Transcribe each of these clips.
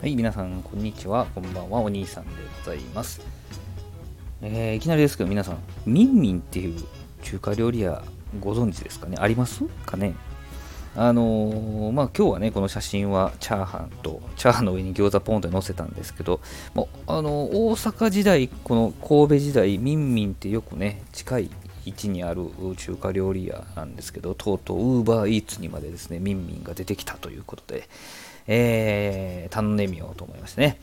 はい、皆さん、こんにちは。こんばんは。お兄さんでございます。えー、いきなりですけど、皆さん、ミンミンっていう中華料理屋ご存知ですかね？ありますかね？あのー、まあ今日はね、この写真はチャーハンと、チャーハンの上に餃子ポンと載せたんですけど、もあのー、大阪時代、この神戸時代、ミンミンってよくね、近い位置にある中華料理屋なんですけど、とうとうウーバーイーツにまでですね、ミンミンが出てきたということで、えー、頼んでみようと思いましてね。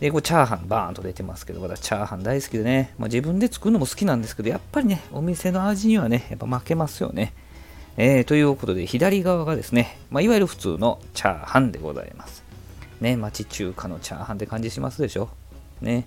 で、これチャーハンバーンと出てますけど、私チャーハン大好きでね、まあ、自分で作るのも好きなんですけど、やっぱりね、お店の味にはね、やっぱ負けますよね。えー、ということで、左側がですね、まあ、いわゆる普通のチャーハンでございます。ね、町中華のチャーハンって感じしますでしょ。ね、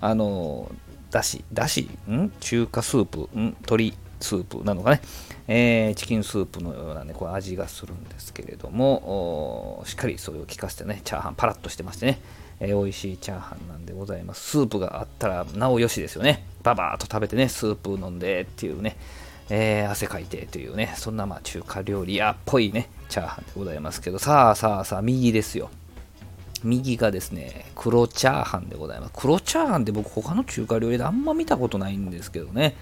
あの、だし、だし、ん？中華スープ、ん？鶏スープなのかね、えー、チキンスープのようなね、こう味がするんですけれども、しっかりそれを効かせてね、チャーハンパラッとしてましてね、えー、美味しいチャーハンなんでございます。スープがあったらなおよしですよね。ババーっと食べてね、スープ飲んでっていうね、えー、汗かいてというね、そんなまあ中華料理屋っぽいね、チャーハンでございますけど、さあさあさあ、右ですよ。右がですね、黒チャーハンでございます。黒チャーハンって僕他の中華料理であんま見たことないんですけどね。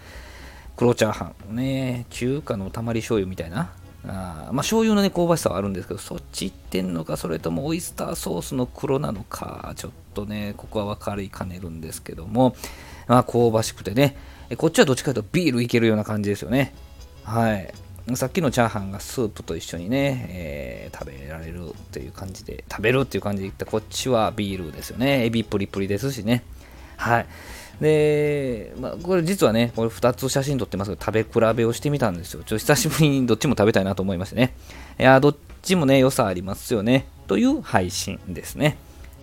黒チャーハン。ね、中華のたまり醤油みたいな。あまあ、醤油のね、香ばしさはあるんですけど、そっち行ってんのか、それともオイスターソースの黒なのか、ちょっとね、ここは分かりかねるんですけども、まあ、香ばしくてね、こっちはどっちかというとビールいけるような感じですよね。はい。さっきのチャーハンがスープと一緒にね、えー、食べられるという感じで、食べるっていう感じでいったこっちはビールですよね。エビプリプリですしね。はい。で、まあ、これ実はね、これ2つ写真撮ってますけど、食べ比べをしてみたんですよ。ちょっと久しぶりにどっちも食べたいなと思いましてね。いや、どっちもね、良さありますよね。という配信ですね。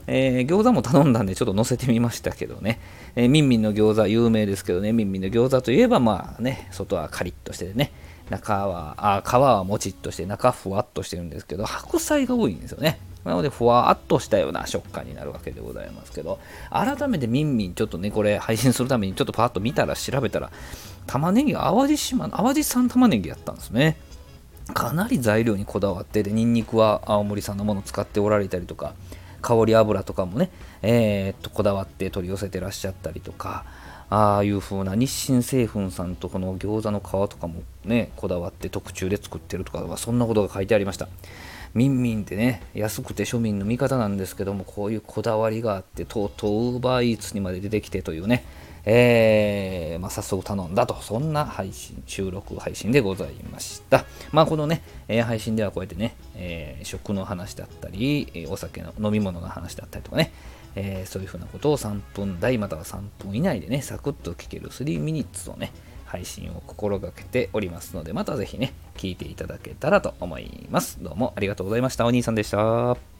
えー、餃子も頼んだんでちょっと載せてみましたけどね、えー、ミンミンの餃子有名ですけどね、ミンミンの餃子といえばまあね、外はカリッとしてね、中は、あ皮はもちっとして中ふわっとしてるんですけど、白菜が多いんですよね。なので、ふわっとしたような食感になるわけでございますけど、改めてミンミン、ちょっとね、これ配信するためにちょっとパッと見たら、調べたら、玉ねぎが淡路島、淡路産玉ねぎやったんですね。かなり材料にこだわってで、ニンニクは青森産のものを使っておられたりとか、香り油とかもね、えー、っとこだわって取り寄せてらっしゃったりとか、ああいう風な日清製粉さんとこの餃子の皮とかもね、こだわって特注で作ってるとか、そんなことが書いてありました。ミンミンってね、安くて庶民の味方なんですけども、こういうこだわりがあって、とうとうウーバーイーツにまで出てきてというね、えー、まあ、早速頼んだと、そんな配信、収録配信でございました。まあ、このね、えー、配信ではこうやってね、えー、食の話だったり、お酒の飲み物の話だったりとかね、えそういうふうなことを3分台または3分以内でね、サクッと聞ける3ミニッツをね、配信を心がけておりますので、またぜひね、聞いていただけたらと思います。どうもありがとうございました。お兄さんでした。